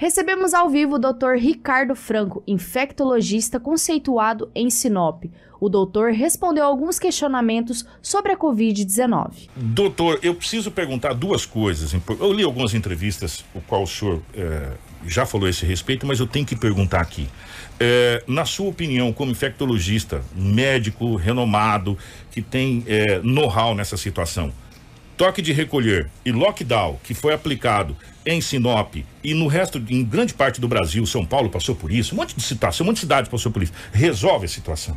Recebemos ao vivo o Dr. Ricardo Franco, infectologista conceituado em Sinop. O doutor respondeu alguns questionamentos sobre a Covid-19. Doutor, eu preciso perguntar duas coisas. Eu li algumas entrevistas, o qual o senhor é, já falou a esse respeito, mas eu tenho que perguntar aqui. É, na sua opinião, como infectologista, médico renomado, que tem é, know-how nessa situação, toque de recolher e lockdown que foi aplicado em Sinop e no resto, em grande parte do Brasil, São Paulo passou por isso, um monte de situação, um monte de cidades passou por isso, resolve a situação?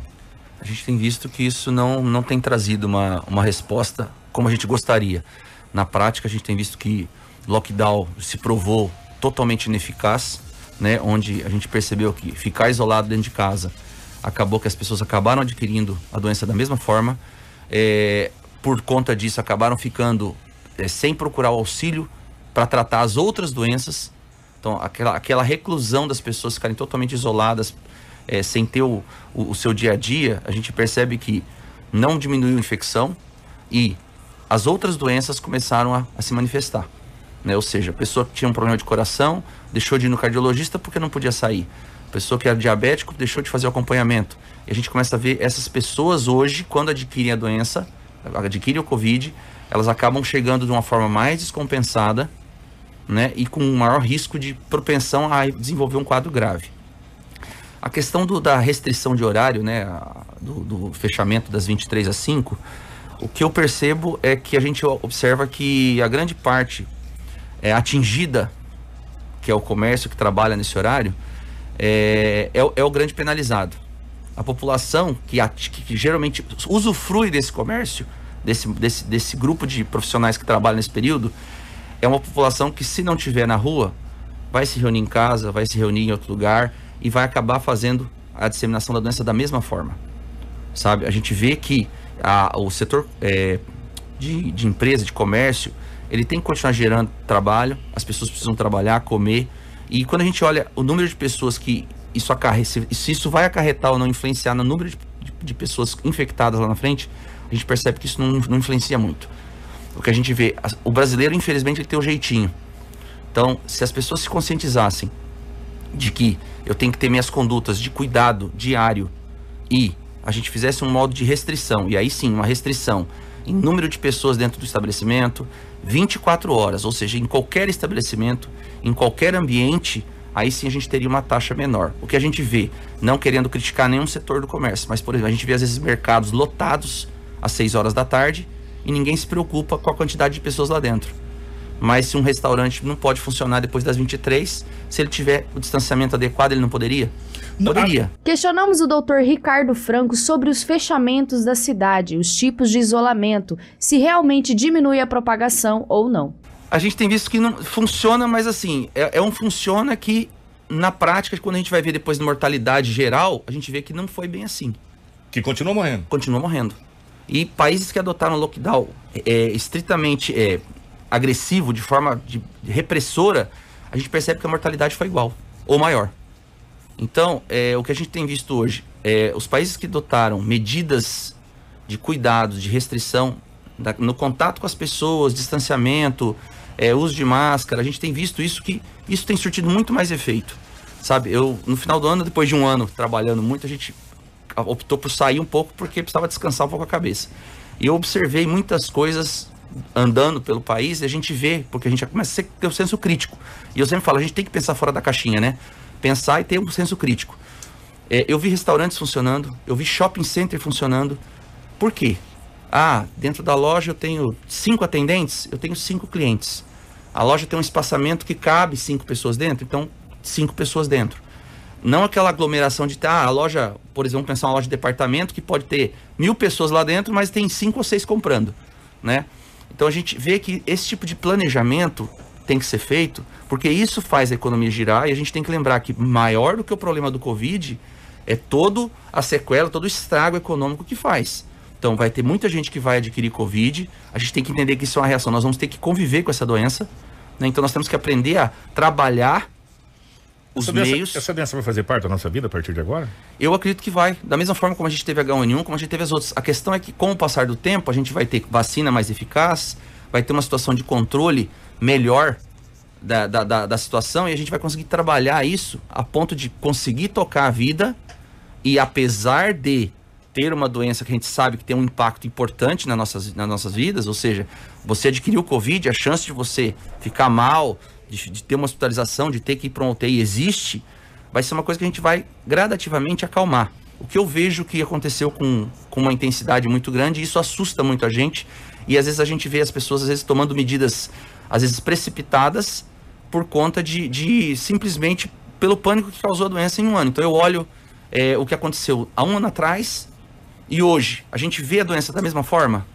A gente tem visto que isso não, não tem trazido uma, uma resposta como a gente gostaria. Na prática, a gente tem visto que lockdown se provou totalmente ineficaz, né? Onde a gente percebeu que ficar isolado dentro de casa acabou que as pessoas acabaram adquirindo a doença da mesma forma. É, por conta disso, acabaram ficando é, sem procurar o auxílio para tratar as outras doenças. Então, aquela, aquela reclusão das pessoas ficarem totalmente isoladas, é, sem ter o, o, o, seu dia a dia, a gente percebe que não diminuiu a infecção e as outras doenças começaram a, a se manifestar. Né? Ou seja, a pessoa que tinha um problema de coração deixou de ir no cardiologista porque não podia sair. A pessoa que era diabético deixou de fazer o acompanhamento. E a gente começa a ver essas pessoas hoje, quando adquirem a doença, adquirem o Covid, elas acabam chegando de uma forma mais descompensada, né, e com maior risco de propensão a desenvolver um quadro grave. A questão do, da restrição de horário, né, do, do, fechamento das 23 às 5, o que eu percebo é que a gente observa que a grande parte é atingida, que é o comércio que trabalha nesse horário, é, é, é o grande penalizado a população que, que, que, geralmente usufrui desse comércio, desse, desse, desse grupo de profissionais que trabalham nesse período, é uma população que, se não tiver na rua, vai se reunir em casa, vai se reunir em outro lugar e vai acabar fazendo a disseminação da doença da mesma forma. Sabe? A gente vê que a, o setor é, de, de empresa, de comércio, ele tem que continuar gerando trabalho, as pessoas precisam trabalhar, comer. E quando a gente olha o número de pessoas que isso acarre, se, isso vai acarretar ou não influenciar no número de, de, de, pessoas infectadas lá na frente, a gente percebe que isso não, não influencia muito. O que a gente vê, o brasileiro, infelizmente, ele tem um jeitinho. Então, se as pessoas se conscientizassem de que eu tenho que ter minhas condutas de cuidado diário e a gente fizesse um modo de restrição, e aí sim, uma restrição em número de pessoas dentro do estabelecimento, 24 horas, ou seja, em qualquer estabelecimento, em qualquer ambiente, aí sim a gente teria uma taxa menor. O que a gente vê, não querendo criticar nenhum setor do comércio, mas por exemplo, a gente vê às vezes mercados lotados às 6 horas da tarde e ninguém se preocupa com a quantidade de pessoas lá dentro. Mas se um restaurante não pode funcionar depois das 23, se ele tiver o distanciamento adequado, ele não poderia? Poderia. Questionamos o doutor Ricardo Franco sobre os fechamentos da cidade, os tipos de isolamento, se realmente diminui a propagação ou não a gente tem visto que não funciona, mas assim, é, é um funciona que na prática, quando a gente vai ver depois de mortalidade geral, a gente vê que não foi bem assim. Que continua morrendo. Continua morrendo. E países que adotaram lockdown é, estritamente é, agressivo, de forma de, repressora, a gente percebe que a mortalidade foi igual, ou maior. Então, é, o que a gente tem visto hoje, é, os países que adotaram medidas de cuidado, de restrição da, no contato com as pessoas, distanciamento, é, uso de máscara, a gente tem visto isso que isso tem surtido muito mais efeito. Sabe, eu no final do ano, depois de um ano trabalhando muito, a gente optou por sair um pouco porque precisava descansar um pouco a cabeça. E eu observei muitas coisas andando pelo país e a gente vê, porque a gente já começa a ter o um senso crítico. E eu sempre falo, a gente tem que pensar fora da caixinha, né? Pensar e ter um senso crítico. É, eu vi restaurantes funcionando, eu vi shopping center funcionando. Por quê? Ah, dentro da loja eu tenho cinco atendentes, eu tenho cinco clientes. A loja tem um espaçamento que cabe cinco pessoas dentro, então cinco pessoas dentro. Não aquela aglomeração de ah, a loja, por exemplo, pensar uma loja de departamento que pode ter mil pessoas lá dentro, mas tem cinco ou seis comprando, né? Então a gente vê que esse tipo de planejamento tem que ser feito, porque isso faz a economia girar e a gente tem que lembrar que maior do que o problema do Covid é todo a sequela, todo o estrago econômico que faz. Então vai ter muita gente que vai adquirir Covid. A gente tem que entender que isso é uma reação. Nós vamos ter que conviver com essa doença. Né? Então nós temos que aprender a trabalhar os essa meios. Doença, essa doença vai fazer parte da nossa vida a partir de agora? Eu acredito que vai. Da mesma forma como a gente teve H1N1, como a gente teve as outras. A questão é que, com o passar do tempo, a gente vai ter vacina mais eficaz, vai ter uma situação de controle melhor da, da, da, da situação e a gente vai conseguir trabalhar isso a ponto de conseguir tocar a vida e apesar de ter uma doença que a gente sabe que tem um impacto importante nas nossas, nas nossas vidas, ou seja, você adquiriu o Covid, a chance de você ficar mal, de, de ter uma hospitalização, de ter que ir para um UTI existe, vai ser uma coisa que a gente vai gradativamente acalmar. O que eu vejo que aconteceu com, com uma intensidade muito grande, isso assusta muito a gente, e às vezes a gente vê as pessoas às vezes tomando medidas, às vezes precipitadas, por conta de, de simplesmente pelo pânico que causou a doença em um ano. Então eu olho é, o que aconteceu há um ano atrás e hoje. A gente vê a doença da mesma forma?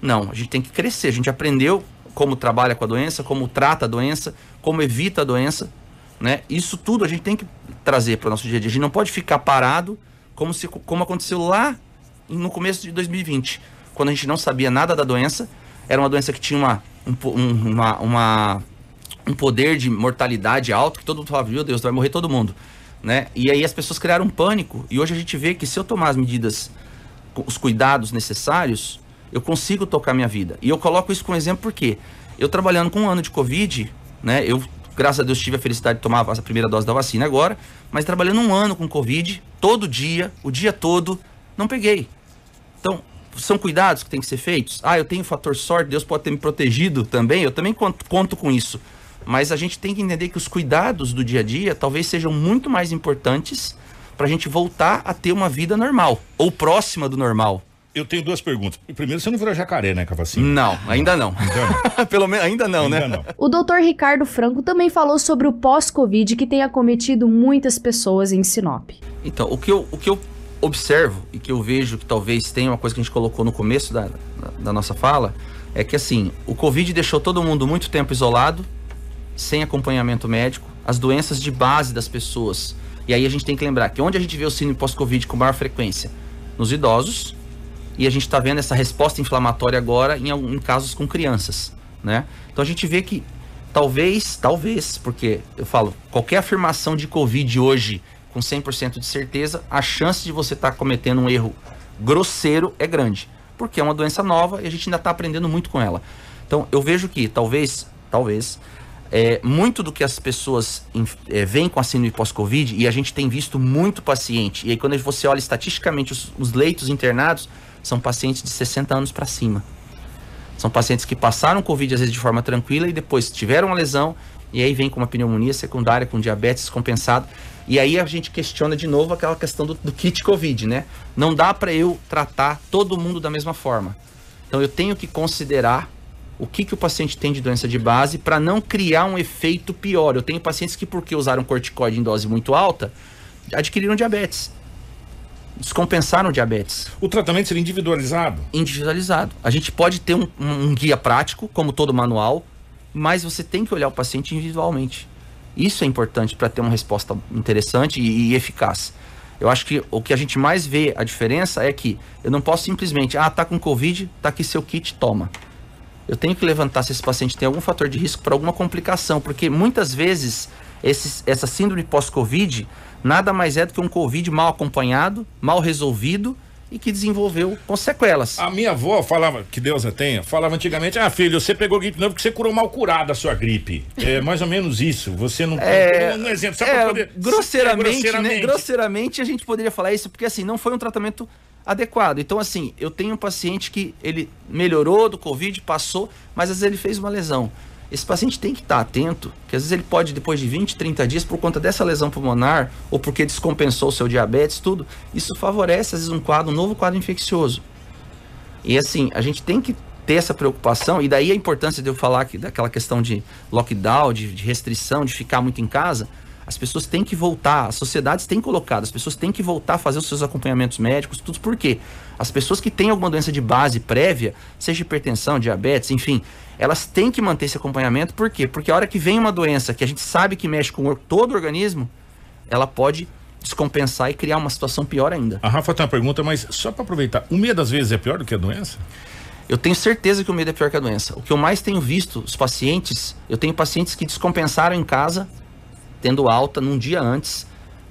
Não, a gente tem que crescer. A gente aprendeu como trabalha com a doença, como trata a doença, como evita a doença. Né? Isso tudo a gente tem que trazer para o nosso dia a dia. A gente não pode ficar parado como, se, como aconteceu lá no começo de 2020, quando a gente não sabia nada da doença. Era uma doença que tinha uma, um, uma, uma um poder de mortalidade alto, que todo mundo falava, meu Deus, vai morrer todo mundo. Né? E aí as pessoas criaram um pânico. E hoje a gente vê que se eu tomar as medidas, os cuidados necessários, eu consigo tocar minha vida. E eu coloco isso como exemplo porque eu trabalhando com um ano de Covid, né? Eu, graças a Deus, tive a felicidade de tomar a primeira dose da vacina agora, mas trabalhando um ano com Covid, todo dia, o dia todo, não peguei. Então, são cuidados que têm que ser feitos. Ah, eu tenho fator sorte, Deus pode ter me protegido também, eu também conto, conto com isso. Mas a gente tem que entender que os cuidados do dia a dia talvez sejam muito mais importantes para a gente voltar a ter uma vida normal ou próxima do normal. Eu tenho duas perguntas. Primeiro, você não virou jacaré, né, Cavacinho? Não, ainda não. Então, Pelo menos ainda não, ainda né? Não. O doutor Ricardo Franco também falou sobre o pós-Covid que tem acometido muitas pessoas em Sinop. Então, o que eu, o que eu observo e que eu vejo que talvez tenha uma coisa que a gente colocou no começo da, da nossa fala, é que assim, o Covid deixou todo mundo muito tempo isolado, sem acompanhamento médico, as doenças de base das pessoas. E aí a gente tem que lembrar que onde a gente vê o síndrome pós-Covid com maior frequência? Nos idosos, e a gente está vendo essa resposta inflamatória agora em, em casos com crianças, né? Então a gente vê que talvez, talvez, porque eu falo, qualquer afirmação de Covid hoje com 100% de certeza, a chance de você estar tá cometendo um erro grosseiro é grande, porque é uma doença nova e a gente ainda está aprendendo muito com ela. Então eu vejo que talvez, talvez é, muito do que as pessoas é, veem com a síndrome pós-Covid, e a gente tem visto muito paciente, e aí quando você olha estatisticamente os, os leitos internados, são pacientes de 60 anos para cima. São pacientes que passaram Covid às vezes de forma tranquila e depois tiveram uma lesão, e aí vem com uma pneumonia secundária, com diabetes compensado. E aí a gente questiona de novo aquela questão do, do kit Covid, né? Não dá para eu tratar todo mundo da mesma forma. Então eu tenho que considerar o que, que o paciente tem de doença de base para não criar um efeito pior. Eu tenho pacientes que, porque usaram corticoide em dose muito alta, adquiriram diabetes. Descompensaram diabetes. O tratamento seria individualizado? Individualizado. A gente pode ter um, um guia prático, como todo manual, mas você tem que olhar o paciente individualmente. Isso é importante para ter uma resposta interessante e, e eficaz. Eu acho que o que a gente mais vê a diferença é que eu não posso simplesmente, ah, tá com Covid, tá aqui seu kit, toma eu tenho que levantar se esse paciente tem algum fator de risco para alguma complicação, porque muitas vezes esse, essa síndrome pós-Covid nada mais é do que um Covid mal acompanhado, mal resolvido e que desenvolveu com sequelas. A minha avó falava, que Deus a tenha, falava antigamente: ah, filho, você pegou gripe não porque você curou mal curada a sua gripe. É mais ou menos isso. Você não. É, um exemplo, só é, poder. Grosseiramente, é, grosseiramente. Né? grosseiramente, a gente poderia falar isso, porque assim, não foi um tratamento adequado. Então, assim, eu tenho um paciente que ele melhorou do Covid, passou, mas às vezes ele fez uma lesão. Esse paciente tem que estar atento, que às vezes ele pode, depois de 20, 30 dias, por conta dessa lesão pulmonar, ou porque descompensou o seu diabetes, tudo, isso favorece, às vezes, um quadro, um novo quadro infeccioso. E assim, a gente tem que ter essa preocupação, e daí a importância de eu falar que, daquela questão de lockdown, de, de restrição, de ficar muito em casa, as pessoas têm que voltar, as sociedades têm colocado, as pessoas têm que voltar a fazer os seus acompanhamentos médicos, tudo por quê? As pessoas que têm alguma doença de base prévia, seja hipertensão, diabetes, enfim, elas têm que manter esse acompanhamento, por quê? Porque a hora que vem uma doença que a gente sabe que mexe com todo o organismo, ela pode descompensar e criar uma situação pior ainda. A Rafa tem uma pergunta, mas só para aproveitar, o medo às vezes é pior do que a doença? Eu tenho certeza que o medo é pior que a doença. O que eu mais tenho visto, os pacientes, eu tenho pacientes que descompensaram em casa tendo alta num dia antes,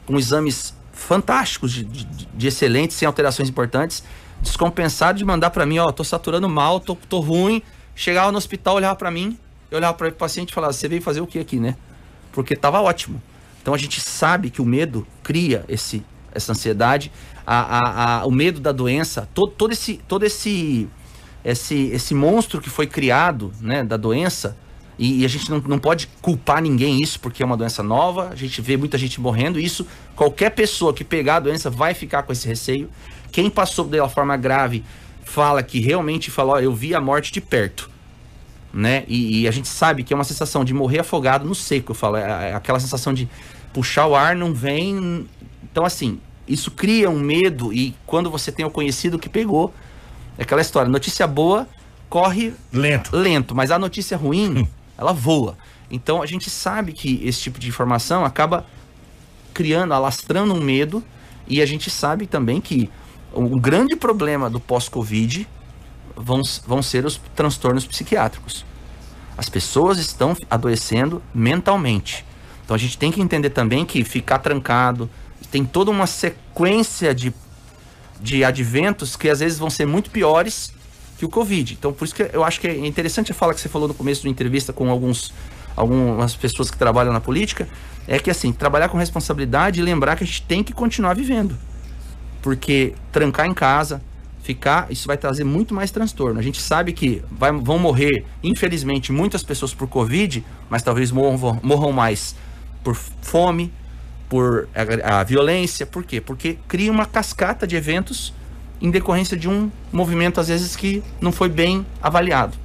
com exames fantásticos, de, de, de excelentes, sem alterações importantes, descompensado de mandar para mim, ó, tô saturando mal, tô, tô ruim. Chegava no hospital, olhava para mim, eu olhava para o paciente e falava: você veio fazer o que aqui, né? Porque estava ótimo. Então a gente sabe que o medo cria esse, essa ansiedade, a, a, a, o medo da doença, todo, todo, esse, todo esse, esse, esse monstro que foi criado né, da doença, e, e, a gente não, não pode culpar ninguém isso porque é uma doença nova, a gente vê muita gente morrendo, e isso qualquer pessoa que pegar a doença vai ficar com esse receio. Quem passou dela forma grave fala que realmente falou, eu vi a morte de perto. Né? E, e, a gente sabe que é uma sensação de morrer afogado no seco, eu falo, é, é aquela sensação de puxar o ar, não vem. Então, assim, isso cria um medo e quando você tem o conhecido que pegou, é aquela história, notícia boa corre lento, lento mas a notícia ruim. ela voa. Então a gente sabe que esse tipo de informação acaba criando, alastrando um medo e a gente sabe também que o grande problema do pós-Covid vão, vão ser os transtornos psiquiátricos. As pessoas estão adoecendo mentalmente. Então a gente tem que entender também que ficar trancado, tem toda uma sequência de, de adventos que às vezes vão ser muito piores que o Covid. Então, por isso que eu acho que é interessante a fala que você falou no começo da entrevista com alguns, algumas pessoas que trabalham na política, é que assim, trabalhar com responsabilidade e lembrar que a gente tem que continuar vivendo. Porque trancar em casa, ficar, isso vai trazer muito mais transtorno. A gente sabe que vai, vão morrer, infelizmente, muitas pessoas por Covid, mas talvez morram, morram mais por fome, por a, a violência. Por quê? Porque cria uma cascata de eventos em decorrência de um movimento, às vezes, que não foi bem avaliado.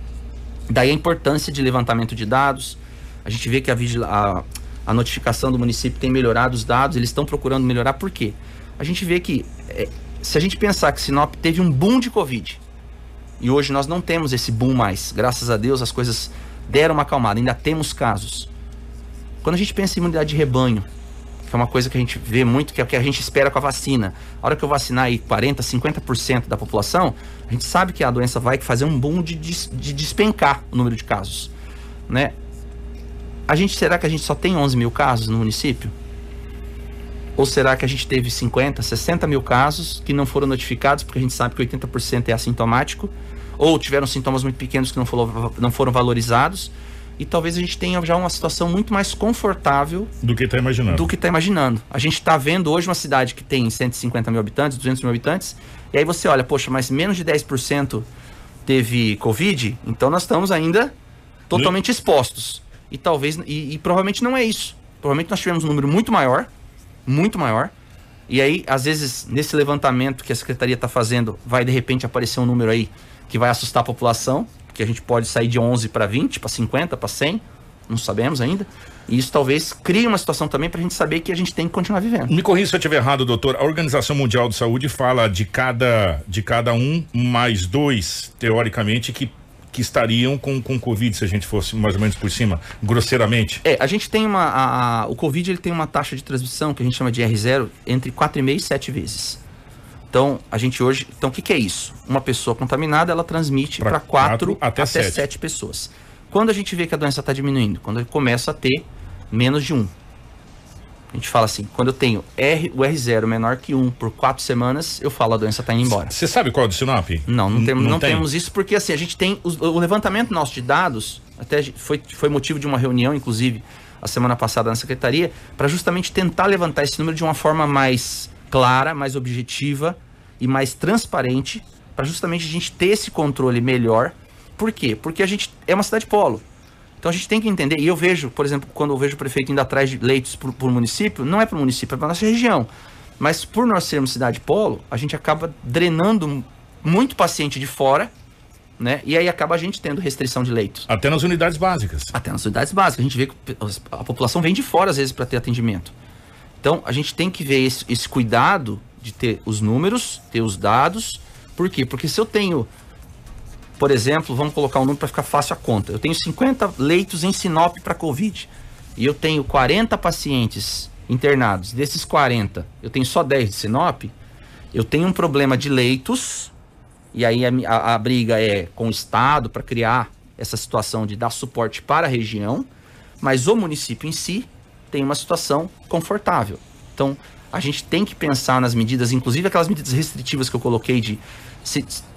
Daí a importância de levantamento de dados. A gente vê que a, a, a notificação do município tem melhorado os dados, eles estão procurando melhorar. Por quê? A gente vê que, é, se a gente pensar que Sinop teve um boom de Covid, e hoje nós não temos esse boom mais, graças a Deus as coisas deram uma acalmada, ainda temos casos. Quando a gente pensa em imunidade de rebanho, que é uma coisa que a gente vê muito, que é o que a gente espera com a vacina. A hora que eu vacinar aí 40%, 50% da população, a gente sabe que a doença vai fazer um boom de, de despencar o número de casos. Né? A gente, será que a gente só tem 11 mil casos no município? Ou será que a gente teve 50, 60 mil casos que não foram notificados, porque a gente sabe que 80% é assintomático, ou tiveram sintomas muito pequenos que não foram, não foram valorizados, e talvez a gente tenha já uma situação muito mais confortável do que está imaginando. Do que está imaginando. A gente está vendo hoje uma cidade que tem 150 mil habitantes, 200 mil habitantes, e aí você olha, poxa, mas menos de 10% teve Covid, então nós estamos ainda totalmente expostos. E talvez, e, e provavelmente não é isso. Provavelmente nós tivemos um número muito maior, muito maior, e aí, às vezes, nesse levantamento que a secretaria está fazendo, vai de repente aparecer um número aí que vai assustar a população, que a gente pode sair de 11 para 20, para 50, para 100, não sabemos ainda. E isso talvez crie uma situação também para a gente saber que a gente tem que continuar vivendo. Me corrija se eu estiver errado, doutor. A Organização Mundial de Saúde fala de cada, de cada um mais dois, teoricamente, que que estariam com, com Covid, se a gente fosse mais ou menos por cima, grosseiramente? É, a gente tem uma. A, a, o Covid ele tem uma taxa de transmissão que a gente chama de R0 entre 4,5 e 7 vezes. Então, a gente hoje. Então, o que, que é isso? Uma pessoa contaminada, ela transmite para quatro, até, até sete. sete pessoas. Quando a gente vê que a doença está diminuindo? Quando começa a ter menos de um. A gente fala assim, quando eu tenho R, o R0 menor que 1 por quatro semanas, eu falo a doença está indo embora. Você sabe qual é o do Sinop? Não, não, temos, não, não tem. temos isso porque assim, a gente tem os, o levantamento nosso de dados, até foi, foi motivo de uma reunião, inclusive, a semana passada na secretaria, para justamente tentar levantar esse número de uma forma mais clara, mais objetiva e mais transparente, para justamente a gente ter esse controle melhor. Por quê? Porque a gente é uma cidade polo. Então a gente tem que entender, e eu vejo, por exemplo, quando eu vejo o prefeito indo atrás de leitos para o município, não é para o município, é para nossa região. Mas por nós sermos cidade polo, a gente acaba drenando muito paciente de fora, né? E aí acaba a gente tendo restrição de leitos. Até nas unidades básicas. Até nas unidades básicas. A gente vê que a população vem de fora, às vezes, para ter atendimento. Então, a gente tem que ver esse, esse cuidado de ter os números, ter os dados. Por quê? Porque se eu tenho, por exemplo, vamos colocar um número para ficar fácil a conta. Eu tenho 50 leitos em Sinop para Covid e eu tenho 40 pacientes internados. Desses 40, eu tenho só 10 de Sinop. Eu tenho um problema de leitos e aí a, a, a briga é com o Estado para criar essa situação de dar suporte para a região, mas o município em si tem uma situação confortável. Então, a gente tem que pensar nas medidas, inclusive aquelas medidas restritivas que eu coloquei de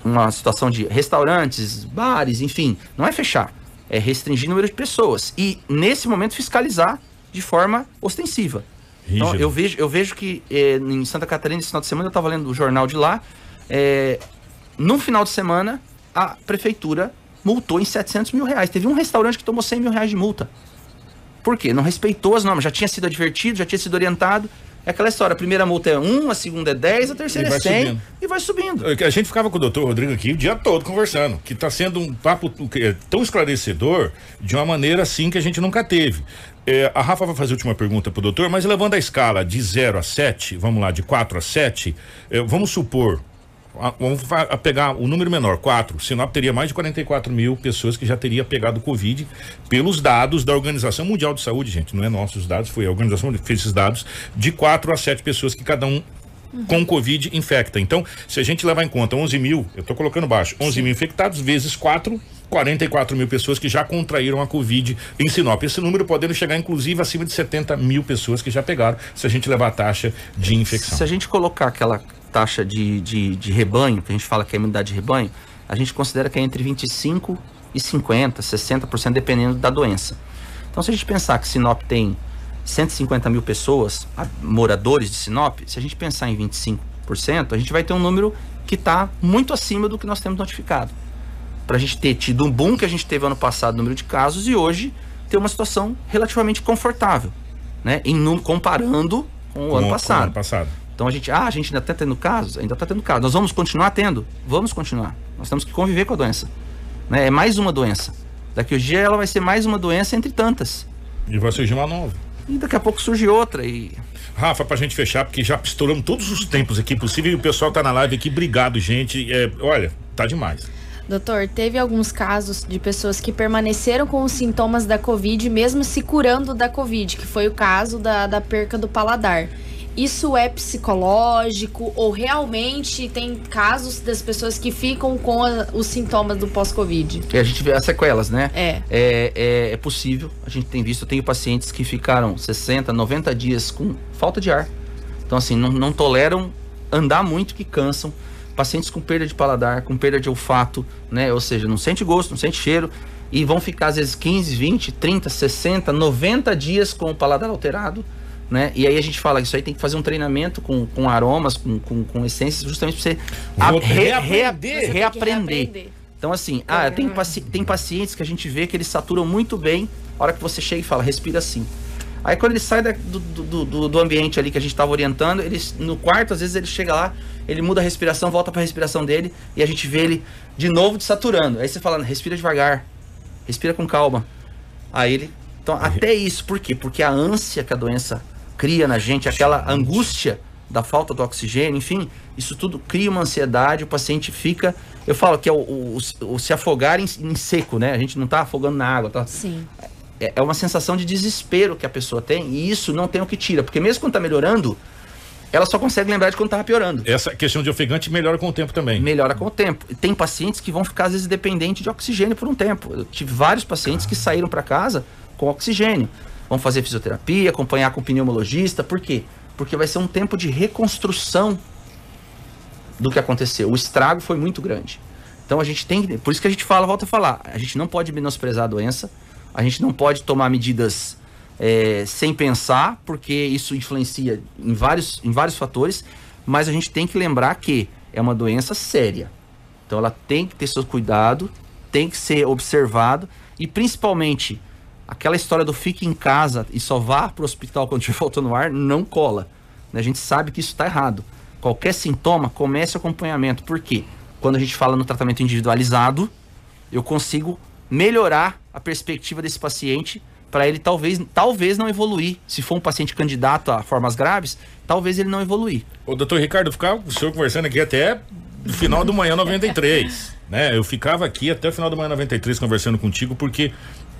uma situação de restaurantes, bares, enfim, não é fechar, é, restringir o número de pessoas e, nesse momento, fiscalizar de forma ostensiva. Então, eu vejo, eu vejo que é, em Santa Catarina, esse final de semana, eu estava lendo o jornal de lá, é, no final de semana, a prefeitura multou em 700 mil reais. Teve um restaurante que tomou 100 mil reais de multa. Por quê? Não respeitou as normas, já tinha sido advertido, já tinha sido orientado. É aquela história, a primeira multa é 1, a segunda é 10, a terceira é 100 subindo. e vai subindo. A gente ficava com o doutor Rodrigo aqui o dia todo conversando, que está sendo um papo é tão esclarecedor de uma maneira assim que a gente nunca teve. É, a Rafa vai fazer a última pergunta para o doutor, mas levando a escala de 0 a 7, vamos lá, de 4 a 7, é, vamos supor, vamos pegar o número menor, 4. Sinop teria mais de 44 mil pessoas que já teria pegado Covid pelos dados da Organização Mundial de Saúde, gente. Não é nossos dados, foi a organização que fez esses dados, de 4 a 7 pessoas que cada um Uhum. com Covid infecta. Então, se a gente levar em conta 11 mil, eu estou colocando baixo, 11 Sim. mil infectados vezes 4, 44 mil pessoas que já contraíram a Covid em Sinop. Esse número podendo chegar, inclusive, acima de 70 mil pessoas que já pegaram, se a gente levar a taxa de infecção. Se a gente colocar aquela taxa de, de, de rebanho, que a gente fala que é a imunidade de rebanho, a gente considera que é entre 25 e 50, 60%, dependendo da doença. Então, se a gente pensar que Sinop tem 150 mil pessoas, moradores de Sinop, se a gente pensar em 25%, a gente vai ter um número que está muito acima do que nós temos notificado. Para a gente ter tido um boom que a gente teve ano passado, número de casos, e hoje ter uma situação relativamente confortável, né? Em, comparando com o com, ano passado. Com o ano passado. Então a gente, ah, a gente ainda está tendo casos, ainda está tendo casos. Nós vamos continuar tendo? Vamos continuar. Nós temos que conviver com a doença. Né? É mais uma doença. Daqui a dia ela vai ser mais uma doença entre tantas. E vai surgir uma nova. E daqui a pouco surge outra e. Rafa, pra gente fechar, porque já estouramos todos os tempos aqui possível e o pessoal tá na live aqui. Obrigado, gente. É, olha, tá demais. Doutor, teve alguns casos de pessoas que permaneceram com os sintomas da Covid, mesmo se curando da Covid, que foi o caso da, da perca do paladar isso é psicológico ou realmente tem casos das pessoas que ficam com a, os sintomas do pós-Covid? a gente vê as sequelas, né? É. é. É, é. possível. A gente tem visto, eu tenho pacientes que ficaram 60, 90 dias com falta de ar. Então, assim, não, não toleram andar muito que cansam. Pacientes com perda de paladar, com perda de olfato, né? Ou seja, não sente gosto, não sente cheiro. E vão ficar, às vezes, 15, 20, 30, 60, 90 dias com o paladar alterado né? E aí a gente fala que isso aí tem que fazer um treinamento com, com aromas, com, com, com essências, justamente para você a, re, reaprender. reaprender. Então, assim, ah, tem, paci tem pacientes que a gente vê que eles saturam muito bem a hora que você chega e fala, respira assim. Aí quando ele sai da, do, do, do, do, ambiente ali que a gente estava orientando, ele, no quarto, às vezes ele chega lá, ele muda a respiração, volta para a respiração dele e a gente vê ele de novo desaturando. Aí você fala, respira devagar, respira com calma. Aí ele. Então, até isso, por quê? Porque a ânsia que a doença cria na gente aquela angústia da falta do oxigênio, enfim, isso tudo cria uma ansiedade, o paciente fica. Eu falo que é o, o, o se afogar em, em, seco, né? A gente não está afogando na água, tá? Sim. É, é, uma sensação de desespero que a pessoa tem, e isso não tem o que tira, porque mesmo quando está melhorando, ela só consegue lembrar de quando estava piorando. Essa questão de ofegante melhora com o tempo também. Melhora com o tempo. Tem pacientes que vão ficar, às vezes, dependentes de oxigênio por um tempo. Eu tive vários pacientes que saíram para casa com oxigênio. Vamos fazer fisioterapia, acompanhar com pneumologista. Por quê? Porque vai ser um tempo de reconstrução do que aconteceu. O estrago foi muito grande. Então a gente tem. Por isso que a gente fala, volta a falar. A gente não pode menosprezar a doença. A gente não pode tomar medidas é, sem pensar, porque isso influencia em vários, em vários fatores. Mas a gente tem que lembrar que é uma doença séria. Então ela tem que ter seu cuidado, tem que ser observado e principalmente aquela história do fique em casa e só vá para o hospital quando estiver faltando ar não cola. Né? A gente sabe que isso está errado. Qualquer sintoma, comece o acompanhamento. Por quê? Quando a gente fala no tratamento individualizado, eu consigo melhorar a perspectiva desse paciente para ele talvez, talvez não evoluir. Se for um paciente candidato a formas graves, talvez ele não evoluir. O doutor Ricardo, ficava o senhor conversando aqui até no final do manhã 93. né? Eu ficava aqui até o final do manhã 93 conversando contigo, porque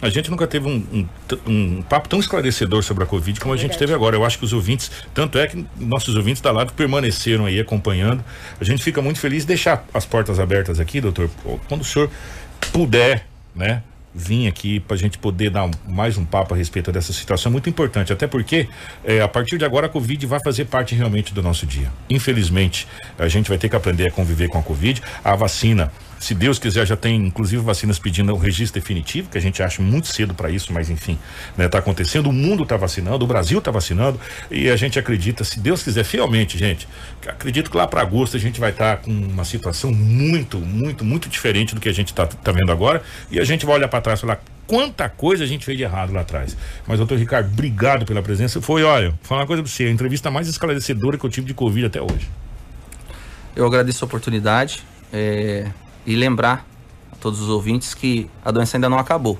a gente nunca teve um, um, um, papo tão esclarecedor sobre a Covid como a gente teve agora. Eu acho que os ouvintes, tanto é que nossos ouvintes da live permaneceram aí acompanhando. A gente fica muito feliz de deixar as portas abertas aqui, doutor. Quando o senhor puder, né? Vim aqui para a gente poder dar mais um papo a respeito dessa situação é muito importante, até porque é, a partir de agora a Covid vai fazer parte realmente do nosso dia. Infelizmente, a gente vai ter que aprender a conviver com a Covid. A vacina Se Deus quiser, já tem inclusive vacinas pedindo o registro definitivo, que a gente acha muito cedo para isso, mas enfim, né, tá acontecendo. O mundo está vacinando, o Brasil está vacinando e a gente acredita, se Deus quiser, fielmente, gente, acredito que lá para agosto a gente vai estar tá com uma situação muito, muito, muito diferente do que a gente está tá vendo agora e a gente vai olhar para trás e falar quanta coisa a gente fez de errado lá atrás. Mas, doutor Ricardo, obrigado pela presença. Foi, olha, vou falar uma coisa para você, a entrevista mais esclarecedora que eu tive de Covid até hoje. Eu agradeço a oportunidade é, e lembrar a todos os ouvintes que a doença ainda não acabou.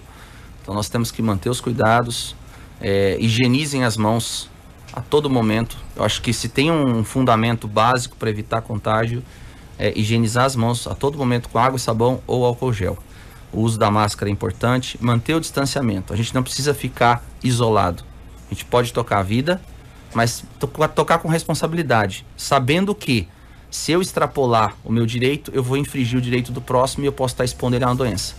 Então nós temos que manter os cuidados, é, higienizem as mãos a todo momento. Eu acho que se tem um fundamento básico para evitar contágio, é higienizar as mãos a todo momento com água e sabão ou álcool gel. O uso da máscara é importante, manter o distanciamento. A gente não precisa ficar isolado. A gente pode tocar a vida, mas to tocar com responsabilidade, sabendo que se eu extrapolar o meu direito, eu vou infringir o direito do próximo e eu posso estar expondo ele a uma doença.